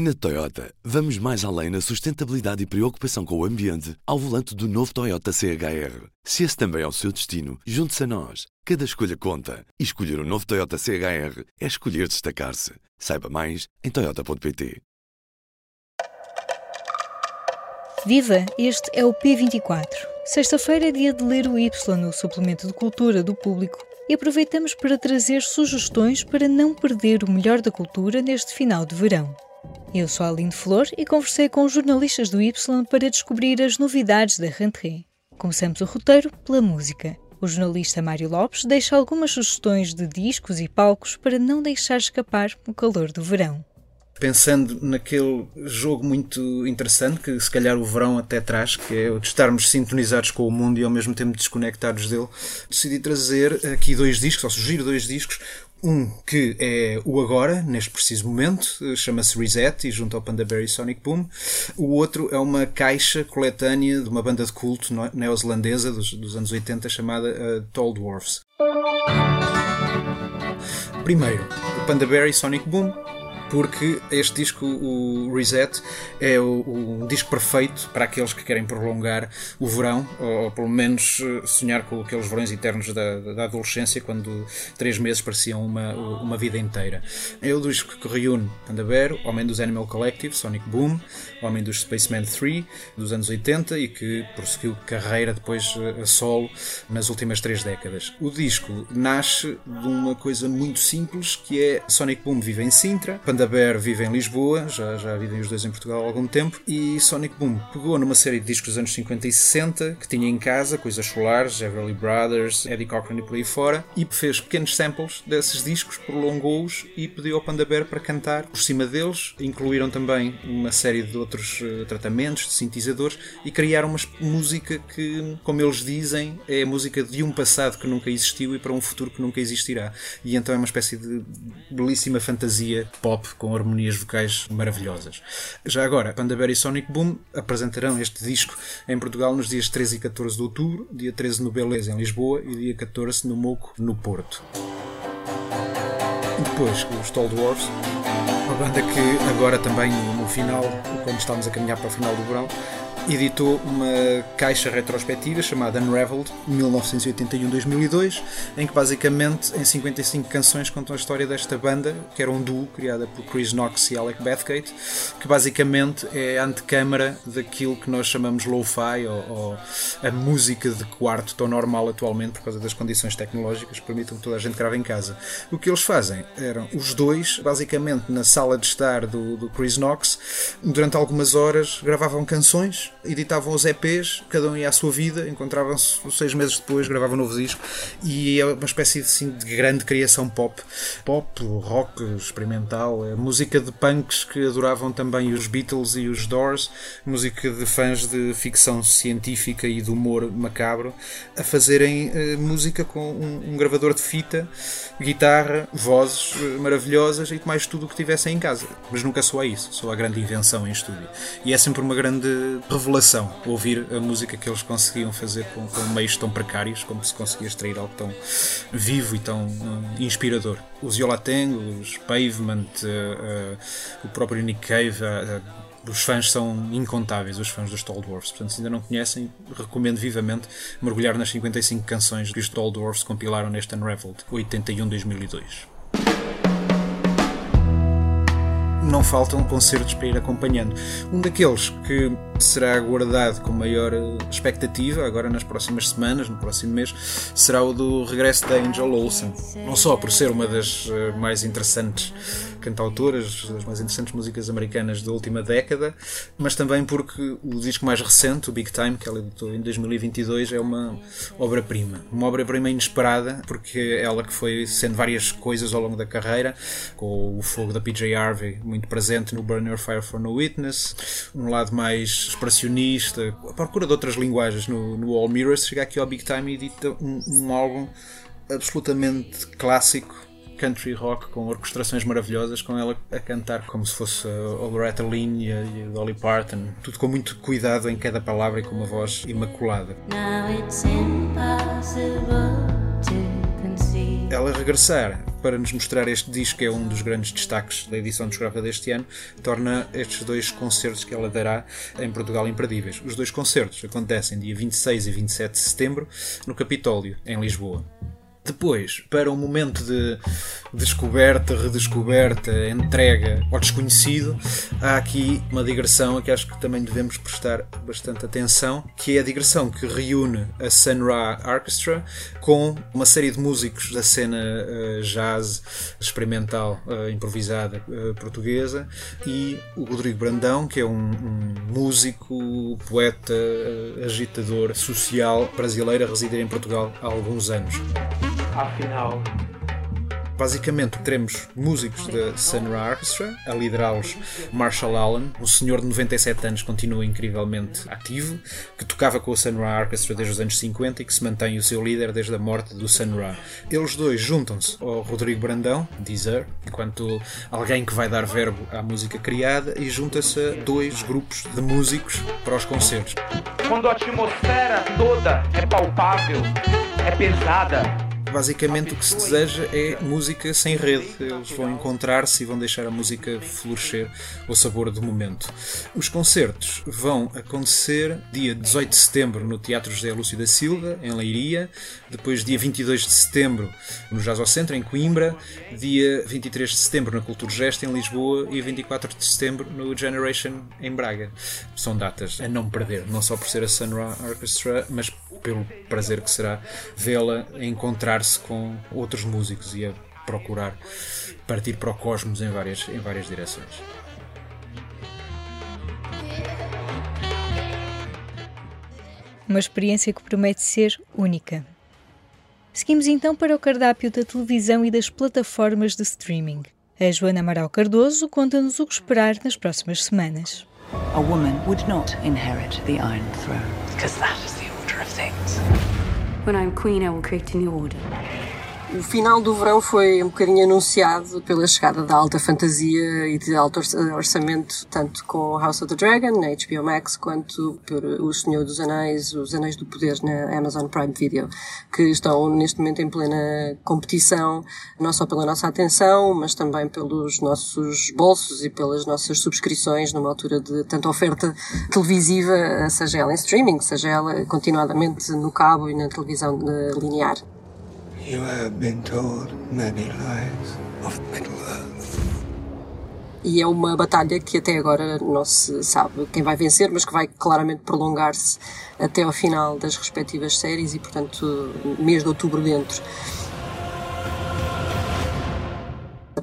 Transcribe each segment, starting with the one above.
Na Toyota, vamos mais além na sustentabilidade e preocupação com o ambiente ao volante do novo Toyota CHR. Se esse também é o seu destino, junte-se a nós. Cada escolha conta. E escolher o um novo Toyota CHR é escolher destacar-se. Saiba mais em Toyota.pt. Viva! Este é o P24. Sexta-feira é dia de ler o Y no suplemento de cultura do público e aproveitamos para trazer sugestões para não perder o melhor da cultura neste final de verão. Eu sou a Aline Flor e conversei com os jornalistas do Y para descobrir as novidades da rentrée. Começamos o roteiro pela música. O jornalista Mário Lopes deixa algumas sugestões de discos e palcos para não deixar escapar o calor do verão pensando naquele jogo muito interessante que se calhar o verão até traz, que é o de estarmos sintonizados com o mundo e ao mesmo tempo desconectados dele, decidi trazer aqui dois discos, ou sugerir dois discos. Um que é o agora, neste preciso momento, chama-se Reset e junto ao Pandaberry Sonic Boom. O outro é uma caixa coletânea de uma banda de culto neozelandesa dos, dos anos 80 chamada uh, Tall Dwarfs. Primeiro, o Pandaberry Sonic Boom, porque este disco, o Reset, é o, o, disco perfeito para aqueles que querem prolongar o verão, ou, ou pelo menos eh, sonhar com aqueles verões eternos da, da, adolescência, quando três meses pareciam uma, uma vida inteira. É o disco que reúne Pandaber, Homem dos Animal Collective, Sonic Boom, Homem dos Spaceman 3, dos anos 80 e que prosseguiu carreira depois eh, a solo nas últimas três décadas. O disco nasce de uma coisa muito simples que é Sonic Boom vive em Sintra, Bear vive em Lisboa, já, já vivem os dois em Portugal há algum tempo, e Sonic Boom pegou numa série de discos dos anos 50 e 60 que tinha em casa, coisas solares, Everly Brothers, Eddie Cochran e por aí fora, e fez pequenos samples desses discos, prolongou-os e pediu ao Panda Bear para cantar por cima deles. Incluíram também uma série de outros uh, tratamentos, de sintetizadores, e criaram uma música que, como eles dizem, é a música de um passado que nunca existiu e para um futuro que nunca existirá. E então é uma espécie de belíssima fantasia pop com harmonias vocais maravilhosas. Já agora, Pandaberry e Sonic Boom apresentarão este disco em Portugal nos dias 13 e 14 de outubro, dia 13 no Beleza, em Lisboa, e dia 14 no Moco, no Porto. Depois, os Tall Dwarfs, uma banda que agora também no final, quando estamos a caminhar para o final do verão, editou uma caixa retrospectiva chamada Unraveled 1981-2002, em que basicamente em 55 canções contam a história desta banda, que era um duo criada por Chris Knox e Alec Bathgate, que basicamente é a antecâmara daquilo que nós chamamos lo-fi ou, ou, a música de quarto tão normal atualmente por causa das condições tecnológicas que permitem que toda a gente grave em casa. O que eles fazem eram os dois, basicamente na sala de estar do, do Chris Knox, durante algumas horas gravavam canções editavam os EPs, cada um ia à sua vida, encontravam-se seis meses depois, gravavam um novo disco e é uma espécie assim, de grande criação pop. Pop, rock, experimental, é música de punks que adoravam também os Beatles e os Doors, música de fãs de ficção científica e de humor macabro, a fazerem uh, música com um, um, gravador de fita, guitarra, vozes uh, maravilhosas e mais tudo o que tivessem em casa. Mas nunca só a isso, só a grande invenção em estúdio. E é sempre uma grande revelação revelação ouvir a música que eles conseguiam fazer com, com meios tão precários, como se conseguia extrair algo tão vivo e tão uh, inspirador. Os Yolateng, os Pavement, uh, uh, o próprio Nick Cave, os fãs são incontáveis, os fãs dos Tall Dwarfs. Portanto, se ainda não conhecem, recomendo vivamente mergulhar nas 55 canções que os Tall Dwarfs compilaram neste Unraveled 81-2002. não faltam concertos para ir acompanhando. Um daqueles que será aguardado com maior expectativa agora nas próximas semanas, no próximo mês, será o do regresso da Angel Olsen. Não só por ser uma das eh, mais interessantes cantautoras, das mais interessantes músicas americanas da última década, mas também porque o disco mais recente, o Big Time, que ela editou em 2022, é uma obra-prima. Uma obra-prima inesperada, porque ela que foi sendo várias coisas ao longo da carreira, com o fogo da PJ Harvey muito presente no Burn Your Fire for No Witness, um lado mais expressionista, a procura de outras linguagens no, no All Mirrors, chega aqui ao Big Time e edita um, um álbum absolutamente clássico country rock com orquestrações maravilhosas, com ela a cantar como se fosse a Loretta Lynn e a Dolly Parton, tudo com muito cuidado em cada palavra e com uma voz imaculada. Now it's impossible ela regressar para nos mostrar este disco, que é um dos grandes destaques da edição discográfica deste ano, torna estes dois concertos que ela dará em Portugal imperdíveis. Os dois concertos acontecem dia 26 e 27 de setembro no Capitólio, em Lisboa. Depois, para um momento de descoberta, redescoberta, entrega ao desconhecido, há aqui uma digressão a que acho que também devemos prestar bastante atenção, que é a digressão que reúne a Sun Ra Orchestra com uma série de músicos da cena uh, jazz experimental uh, improvisada uh, portuguesa e o Rodrigo Brandão, que é um, um músico, poeta, agitador social brasileiro a residir em Portugal há alguns anos afinal. Basicamente, teremos músicos da Sun Ra Orchestra, a liderá-los Marshall Allen, um senhor de 97 anos, continua incrivelmente ativo, que tocava com a Sun Ra Orchestra desde os anos 50 e que se mantém o seu líder desde a morte do Sun Ra. Eles dois juntam-se ao Rodrigo Brandão, dizer, enquanto alguém que vai dar verbo à música criada, e junta-se a dois grupos de músicos para os concertos. Quando a atmosfera toda é palpável, é pesada Basicamente o que se deseja é música sem rede. Eles vão encontrar-se e vão deixar a música florescer ao sabor do momento. Os concertos vão acontecer dia 18 de setembro no Teatro José Lúcio da Silva, em Leiria, depois dia 22 de setembro no Jazz ao Centro, em Coimbra, dia 23 de setembro na Cultura Gesta, em Lisboa e 24 de setembro no Generation, em Braga. São datas a não perder, não só por ser a Sun Ra Orchestra, mas pelo prazer que será vê-la encontrar-se com outros músicos e a procurar partir para o cosmos em várias, em várias direções. Uma experiência que promete ser única. Seguimos então para o cardápio da televisão e das plataformas de streaming. A Joana Amaral Cardoso conta-nos o que esperar nas próximas semanas. A woman would not inherit the Iron Throne, because that is things. When I'm queen, I will create a new order. O final do verão foi um bocadinho anunciado pela chegada da alta fantasia e de alto orçamento, tanto com House of the Dragon, na HBO Max, quanto por O Senhor dos Anéis, Os Anéis do Poder, na Amazon Prime Video, que estão neste momento em plena competição, não só pela nossa atenção, mas também pelos nossos bolsos e pelas nossas subscrições, numa altura de tanta oferta televisiva, seja ela em streaming, seja ela continuadamente no cabo e na televisão linear. You have been told many lies of Middle-earth. E é uma batalha que até agora não se sabe quem vai vencer, mas que vai claramente prolongar-se até ao final das respectivas séries e, portanto, mês de outubro dentro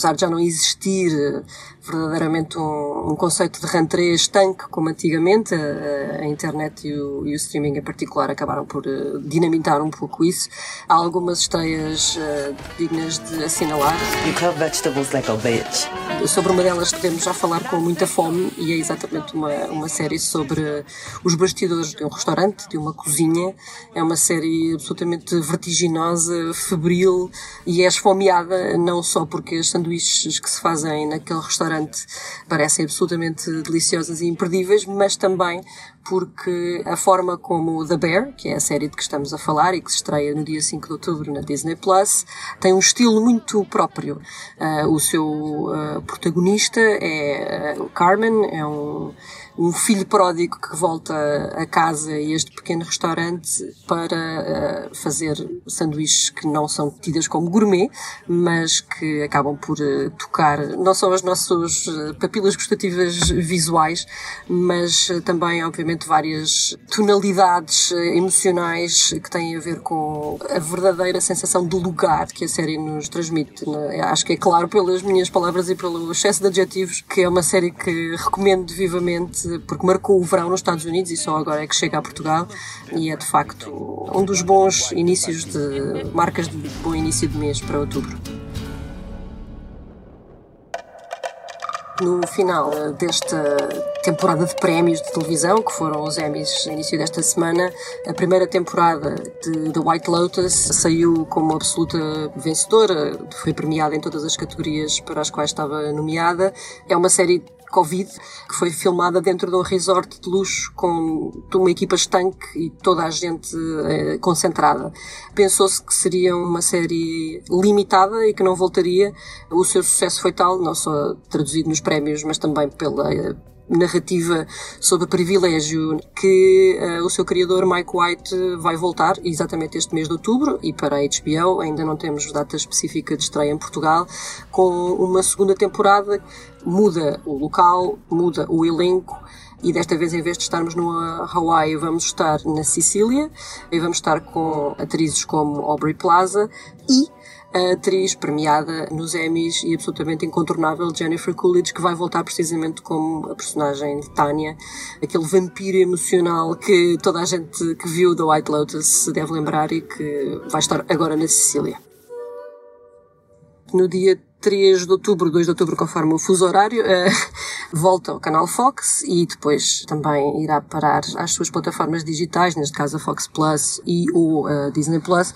apesar de já não existir verdadeiramente um, um conceito de rentrée estanque como antigamente, a, a internet e o, e o, streaming em particular acabaram por uh, dinamitar um pouco isso. Há algumas esteias uh, dignas de assinalar. You cut vegetables like a bitch. Sobre uma delas podemos já falar com muita fome e é exatamente uma, uma série sobre os bastidores de um restaurante, de uma cozinha. É uma série absolutamente vertiginosa, febril e é esfomeada não só porque as sanduíches que se fazem naquele restaurante parecem absolutamente deliciosas e imperdíveis, mas também porque a forma como The Bear, que é a série de que estamos a falar e que se estreia no dia 5 de outubro na Disney Plus, tem um estilo muito próprio. Uh, o seu uh, protagonista é uh, Carmen, é um um filho pródigo que volta a casa e este pequeno restaurante para uh, fazer sanduíches que não são tidas como gourmet, mas que acabam por uh, tocar não só as nossas eh, papilas gustativas visuais, mas também, obviamente, várias tonalidades emocionais que têm a ver com a verdadeira sensação do lugar que a série nos transmite. Né? Acho que é claro pelas minhas palavras e pelo excesso de adjetivos que é uma série que recomendo vivamente porque marcou o verão nos Estados Unidos e só agora é que chega a Portugal e é de facto um dos bons inícios de marcas de bom início de mês para outubro. no final desta temporada de prémios de televisão, que foram os Emmys no início desta semana, a primeira temporada de The White Lotus saiu como absoluta vencedora, foi premiada em todas as categorias para as quais estava nomeada. É uma série Covid, que foi filmada dentro de um resort de luxo com uma equipa estanque e toda a gente eh, concentrada. Pensou-se que seria uma série limitada e que não voltaria. O seu sucesso foi tal, não só traduzido nos prémios, mas também pela narrativa sobre privilégio que uh, o seu criador Mike White vai voltar exatamente este mês de outubro. E para a HBO ainda não temos data específica de estreia em Portugal. Com uma segunda temporada muda o local muda o elenco. E desta vez em vez de estarmos no Hawaii vamos estar na Sicília. E vamos estar com atrizes como Aubrey Plaza e a atriz premiada nos Emmys e absolutamente incontornável Jennifer Coolidge, que vai voltar precisamente como a personagem de Tanya, aquele vampiro emocional que toda a gente que viu The White Lotus se deve lembrar e que vai estar agora na Sicília. No dia 3 de outubro, 2 de outubro, conforme o fuso horário, uh, volta ao canal Fox e depois também irá parar às suas plataformas digitais, neste caso a Fox Plus e o uh, Disney Plus,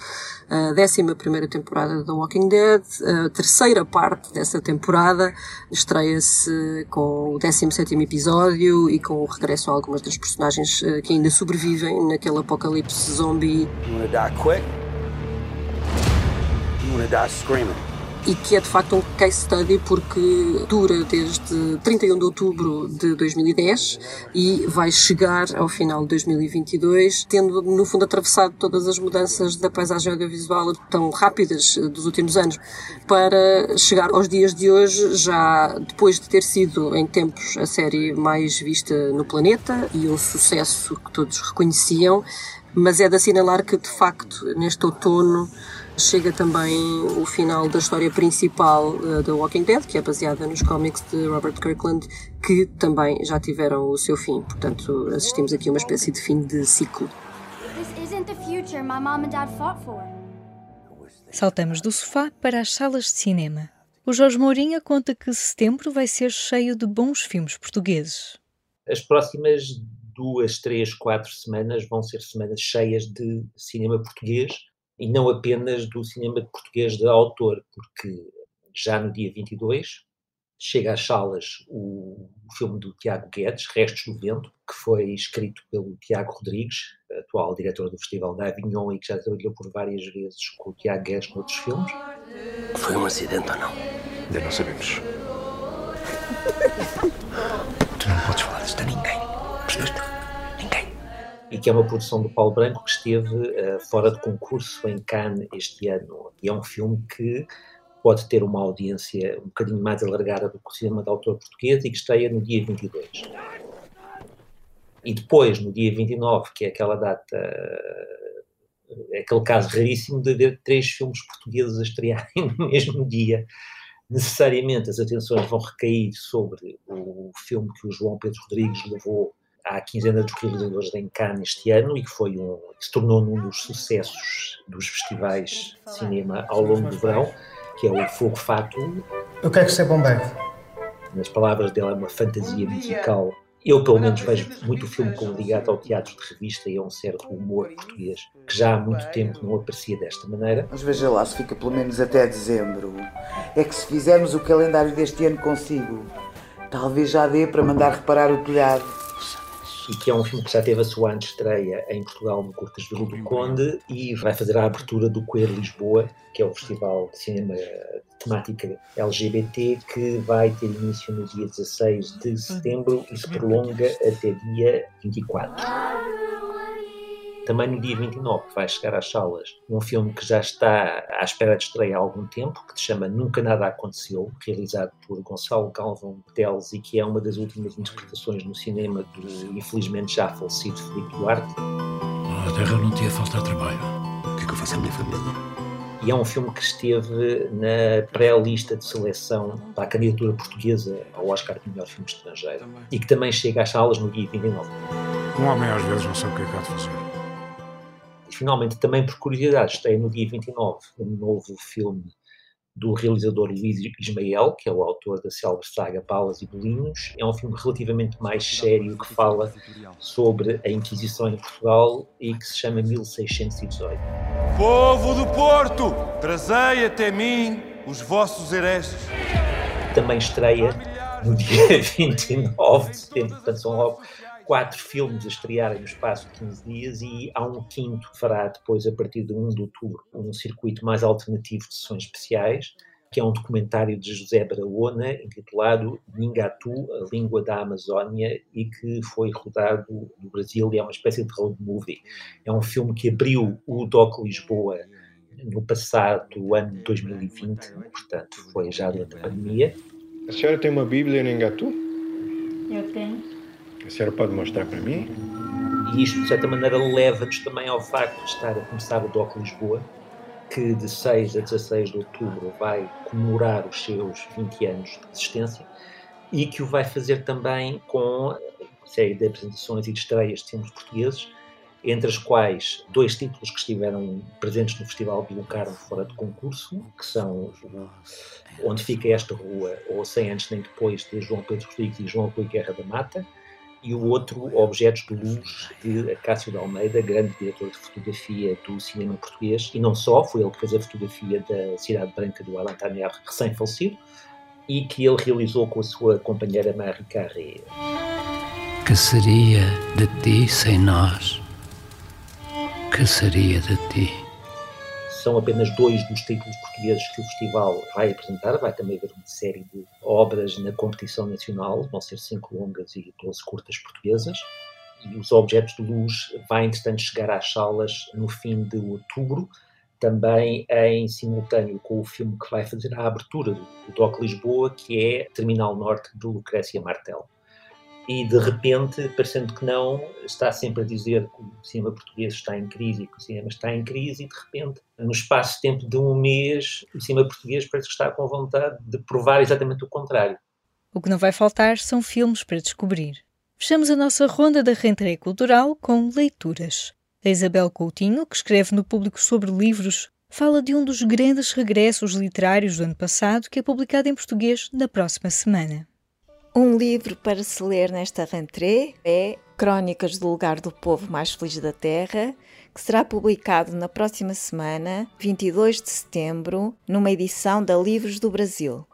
a décima primeira temporada de The Walking Dead, a terceira parte dessa temporada estreia-se com o 17 episódio e com o regresso a algumas das personagens uh, que ainda sobrevivem naquele apocalipse zombie. You wanna die quick? You wanna die screaming? E que é de facto um case study porque dura desde 31 de outubro de 2010 e vai chegar ao final de 2022, tendo no fundo atravessado todas as mudanças da paisagem audiovisual tão rápidas dos últimos anos para chegar aos dias de hoje, já depois de ter sido em tempos a série mais vista no planeta e um sucesso que todos reconheciam, mas é de assinalar que de facto neste outono Chega também o final da história principal uh, da Walking Dead, que é baseada nos cómics de Robert Kirkland, que também já tiveram o seu fim. Portanto, assistimos aqui a uma espécie de fim de ciclo. Saltamos do sofá para as salas de cinema. O Jorge Mourinha conta que setembro vai ser cheio de bons filmes portugueses. As próximas duas, três, quatro semanas vão ser semanas cheias de cinema português e não apenas do cinema português de autor, porque já no dia 22 chega às salas o, o filme do Tiago Guedes, Restos do Vento, que foi escrito pelo Tiago Rodrigues, atual diretor do Festival da Avignon e que já trabalhou por várias vezes com o Tiago Guedes noutros filmes. Foi um acidente ou não? Ainda não sabemos. tu não podes falar disto a ninguém. E que é uma produção do Paulo Branco que esteve uh, fora de concurso em Cannes este ano. E é um filme que pode ter uma audiência um bocadinho mais alargada do que o cinema de autor português e que estreia no dia 22. E depois, no dia 29, que é aquela data, é aquele caso raríssimo de haver três filmes portugueses a estrearem no mesmo dia, necessariamente as atenções vão recair sobre o filme que o João Pedro Rodrigues levou à quinzena dos realizadores em Cannes este ano e que foi um, que se tornou um dos sucessos dos festivais de cinema ao longo do verão, que é o Fogo Fato. Eu quero ser bombeiro. Nas palavras dele, é uma fantasia musical. Eu, pelo menos, vejo muito o filme como ligado ao teatro de revista e a um certo humor português, que já há muito tempo não aparecia desta maneira. Mas veja lá, se fica pelo menos até dezembro. É que se fizermos o calendário deste ano consigo, talvez já dê para mandar reparar o telhado e que é um filme que já teve a sua estreia em Portugal no Curtas do Conde e vai fazer a abertura do Coer Lisboa, que é o festival de cinema temática LGBT que vai ter início no dia 16 de setembro e se prolonga até dia 24. Também no dia 29 vai chegar às salas um filme que já está à espera de estreia há algum tempo, que se chama Nunca Nada Aconteceu, realizado por Gonçalo Galvão Teles e que é uma das últimas interpretações no cinema do infelizmente já falecido Filipe Duarte. A terra não tinha falta de trabalho. O que é que eu faço à minha família? E é um filme que esteve na pré-lista de seleção para a candidatura portuguesa ao Oscar de melhor filme estrangeiro e que também chega às salas no dia 29. Um homem às vezes não sabe o que é que há de fazer finalmente, também por curiosidade, estreia no dia 29 um novo filme do realizador Luís Ismael, que é o autor da célebre saga Balas e Bolinhos. É um filme relativamente mais sério que fala sobre a Inquisição em Portugal e que se chama 1618. Povo do Porto, trazei até mim os vossos hereges. Também estreia no dia 29 de setembro. Portanto, são logo quatro filmes a estrearem no espaço de 15 dias e há um quinto que fará depois, a partir de 1 de outubro, um circuito mais alternativo de sessões especiais, que é um documentário de José Barahona, intitulado Ningatu, a língua da Amazónia, e que foi rodado no Brasil e é uma espécie de road movie. É um filme que abriu o DOC Lisboa no passado ano 2020, portanto, foi já durante a pandemia. A senhora tem uma Bíblia em Ningatu? Eu tenho. A senhora pode mostrar para mim? E isto, de certa maneira, leva-nos também ao facto de estar a começar o DOC Lisboa, que de 6 a 16 de outubro vai comemorar os seus 20 anos de existência e que o vai fazer também com uma série de apresentações e de estreias de filmes portugueses, entre as quais dois títulos que estiveram presentes no Festival Carmo fora de concurso, que são Onde Fica Esta Rua, ou Sem Antes Nem Depois, de João Pedro Rodrigues e João Rui Guerra da Mata, e o outro, Objetos de Luz, de Acácio de Almeida, grande diretor de fotografia do cinema português, e não só, foi ele que fez a fotografia da Cidade Branca do Alain Tanier, recém-falecido, e que ele realizou com a sua companheira Marie Carré. Que seria de ti sem nós? Que seria de ti? São apenas dois dos títulos portugueses que o festival vai apresentar. Vai também haver uma série de obras na competição nacional, vão ser cinco longas e 12 curtas portuguesas. E os Objetos de Luz vai, entretanto, chegar às salas no fim de outubro, também em simultâneo com o filme que vai fazer a abertura do DOC Lisboa, que é Terminal Norte de Lucrécia Martel e de repente, parecendo que não, está sempre a dizer que o cinema português está em crise, que o cinema está em crise, e de repente, no espaço de tempo de um mês, o cinema português parece que está com vontade de provar exatamente o contrário. O que não vai faltar são filmes para descobrir. Fechamos a nossa ronda da rentrée cultural com leituras. A Isabel Coutinho, que escreve no Público sobre livros, fala de um dos grandes regressos literários do ano passado que é publicado em português na próxima semana. Um livro para se ler nesta rentrée é Crónicas do Lugar do Povo Mais Feliz da Terra, que será publicado na próxima semana, 22 de setembro, numa edição da Livros do Brasil.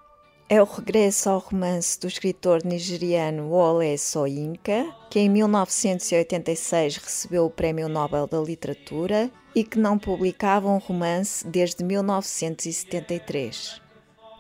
É o regresso ao romance do escritor nigeriano Wole Soyinka, que em 1986 recebeu o Prémio Nobel da Literatura e que não publicava um romance desde 1973.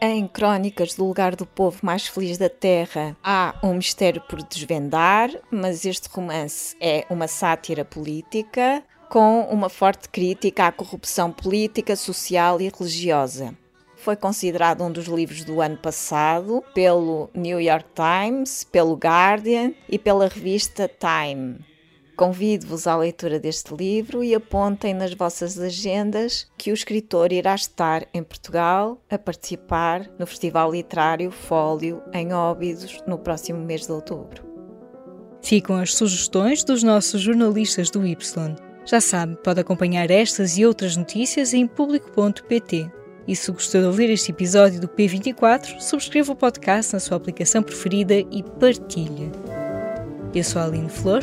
Em Crónicas do Lugar do Povo Mais Feliz da Terra há um mistério por desvendar, mas este romance é uma sátira política com uma forte crítica à corrupção política, social e religiosa. Foi considerado um dos livros do ano passado pelo New York Times, pelo Guardian e pela revista Time. Convido-vos à leitura deste livro e apontem nas vossas agendas que o escritor irá estar em Portugal a participar no Festival Literário Fólio em Óbidos no próximo mês de outubro. Ficam as sugestões dos nossos jornalistas do Y. Já sabe, pode acompanhar estas e outras notícias em público.pt. E se gostou de ouvir este episódio do P24, subscreva o podcast na sua aplicação preferida e partilhe. Eu sou a Aline Flor.